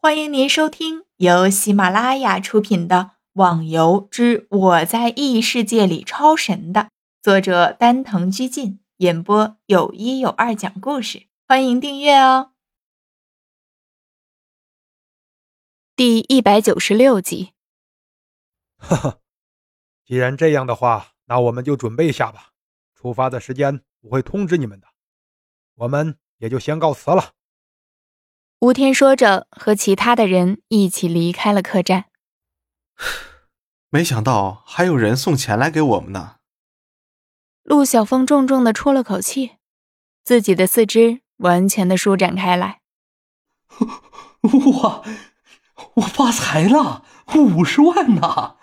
欢迎您收听由喜马拉雅出品的《网游之我在异世界里超神》的作者丹藤居进演播，有一有二讲故事。欢迎订阅哦。第一百九十六集。哈哈，既然这样的话，那我们就准备一下吧。出发的时间我会通知你们的。我们也就先告辞了。吴天说着，和其他的人一起离开了客栈。没想到还有人送钱来给我们呢。陆小凤重重的出了口气，自己的四肢完全的舒展开来。哇，我发财了，五十万呐！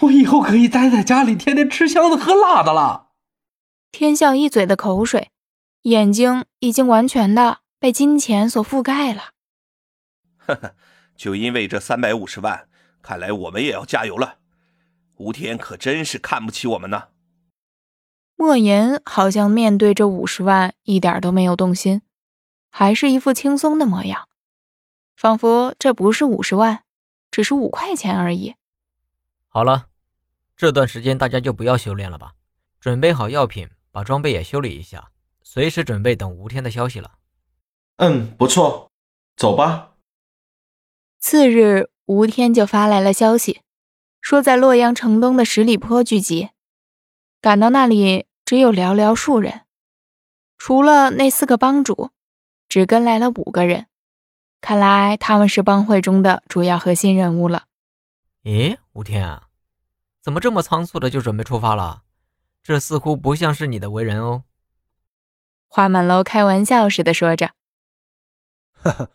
我以后可以待在家里，天天吃香的喝辣的了。天笑一嘴的口水，眼睛已经完全的。被金钱所覆盖了，呵呵，就因为这三百五十万，看来我们也要加油了。吴天可真是看不起我们呢。莫言好像面对这五十万一点都没有动心，还是一副轻松的模样，仿佛这不是五十万，只是五块钱而已。好了，这段时间大家就不要修炼了吧，准备好药品，把装备也修理一下，随时准备等吴天的消息了。嗯，不错，走吧。次日，吴天就发来了消息，说在洛阳城东的十里坡聚集。赶到那里，只有寥寥数人，除了那四个帮主，只跟来了五个人。看来他们是帮会中的主要核心人物了。咦，吴天啊，怎么这么仓促的就准备出发了？这似乎不像是你的为人哦。花满楼开玩笑似的说着。呵呵，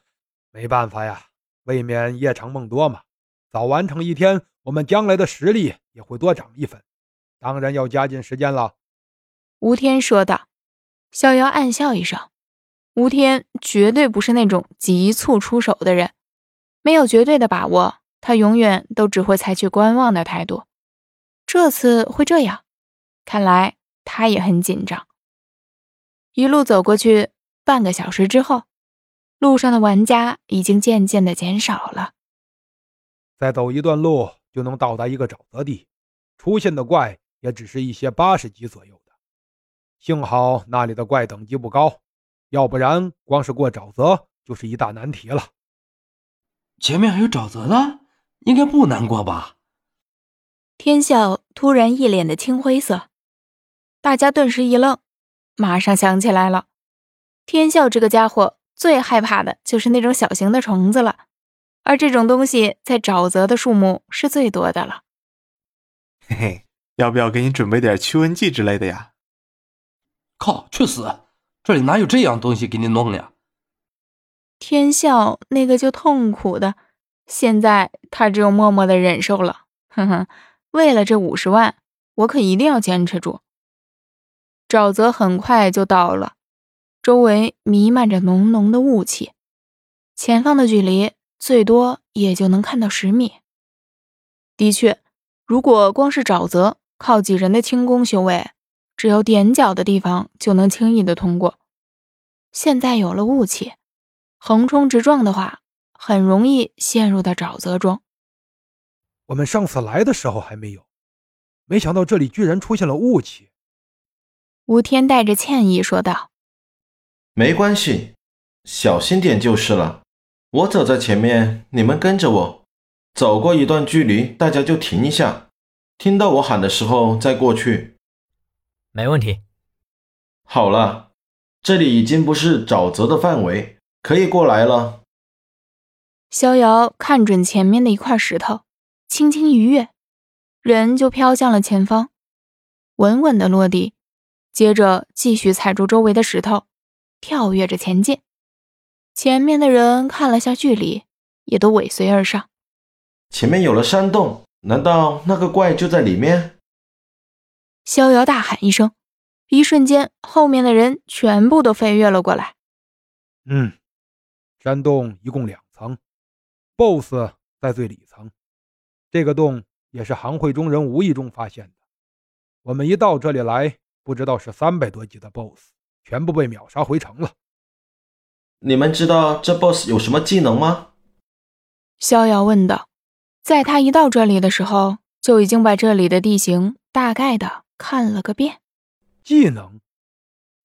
没办法呀，未免夜长梦多嘛。早完成一天，我们将来的实力也会多长一分，当然要加紧时间了。吴天说道。逍遥暗笑一声，吴天绝对不是那种急促出手的人，没有绝对的把握，他永远都只会采取观望的态度。这次会这样，看来他也很紧张。一路走过去，半个小时之后。路上的玩家已经渐渐的减少了。再走一段路就能到达一个沼泽地，出现的怪也只是一些八十级左右的。幸好那里的怪等级不高，要不然光是过沼泽就是一大难题了。前面还有沼泽呢，应该不难过吧？天笑突然一脸的青灰色，大家顿时一愣，马上想起来了，天笑这个家伙。最害怕的就是那种小型的虫子了，而这种东西在沼泽的数目是最多的了。嘿嘿，要不要给你准备点驱蚊剂之类的呀？靠，去死！这里哪有这样东西给你弄呀？天笑那个就痛苦的，现在他只有默默的忍受了。哼哼，为了这五十万，我可一定要坚持住。沼泽很快就到了。周围弥漫着浓浓的雾气，前方的距离最多也就能看到十米。的确，如果光是沼泽，靠几人的轻功修为，只要踮脚的地方就能轻易的通过。现在有了雾气，横冲直撞的话，很容易陷入到沼泽中。我们上次来的时候还没有，没想到这里居然出现了雾气。吴天带着歉意说道。没关系，小心点就是了。我走在前面，你们跟着我。走过一段距离，大家就停一下，听到我喊的时候再过去。没问题。好了，这里已经不是沼泽的范围，可以过来了。逍遥看准前面的一块石头，轻轻一跃，人就飘向了前方，稳稳的落地，接着继续踩住周围的石头。跳跃着前进，前面的人看了下距离，也都尾随而上。前面有了山洞，难道那个怪就在里面？逍遥大喊一声，一瞬间，后面的人全部都飞跃了过来。嗯，山洞一共两层，BOSS 在最里层。这个洞也是行会中人无意中发现的。我们一到这里来，不知道是三百多级的 BOSS。全部被秒杀回城了。你们知道这 BOSS 有什么技能吗？逍遥问道。在他一到这里的时候，就已经把这里的地形大概的看了个遍。技能，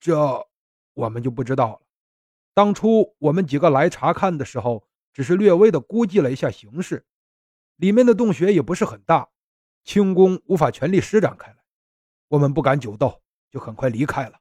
这我们就不知道了。当初我们几个来查看的时候，只是略微的估计了一下形势，里面的洞穴也不是很大，轻功无法全力施展开来，我们不敢久斗，就很快离开了。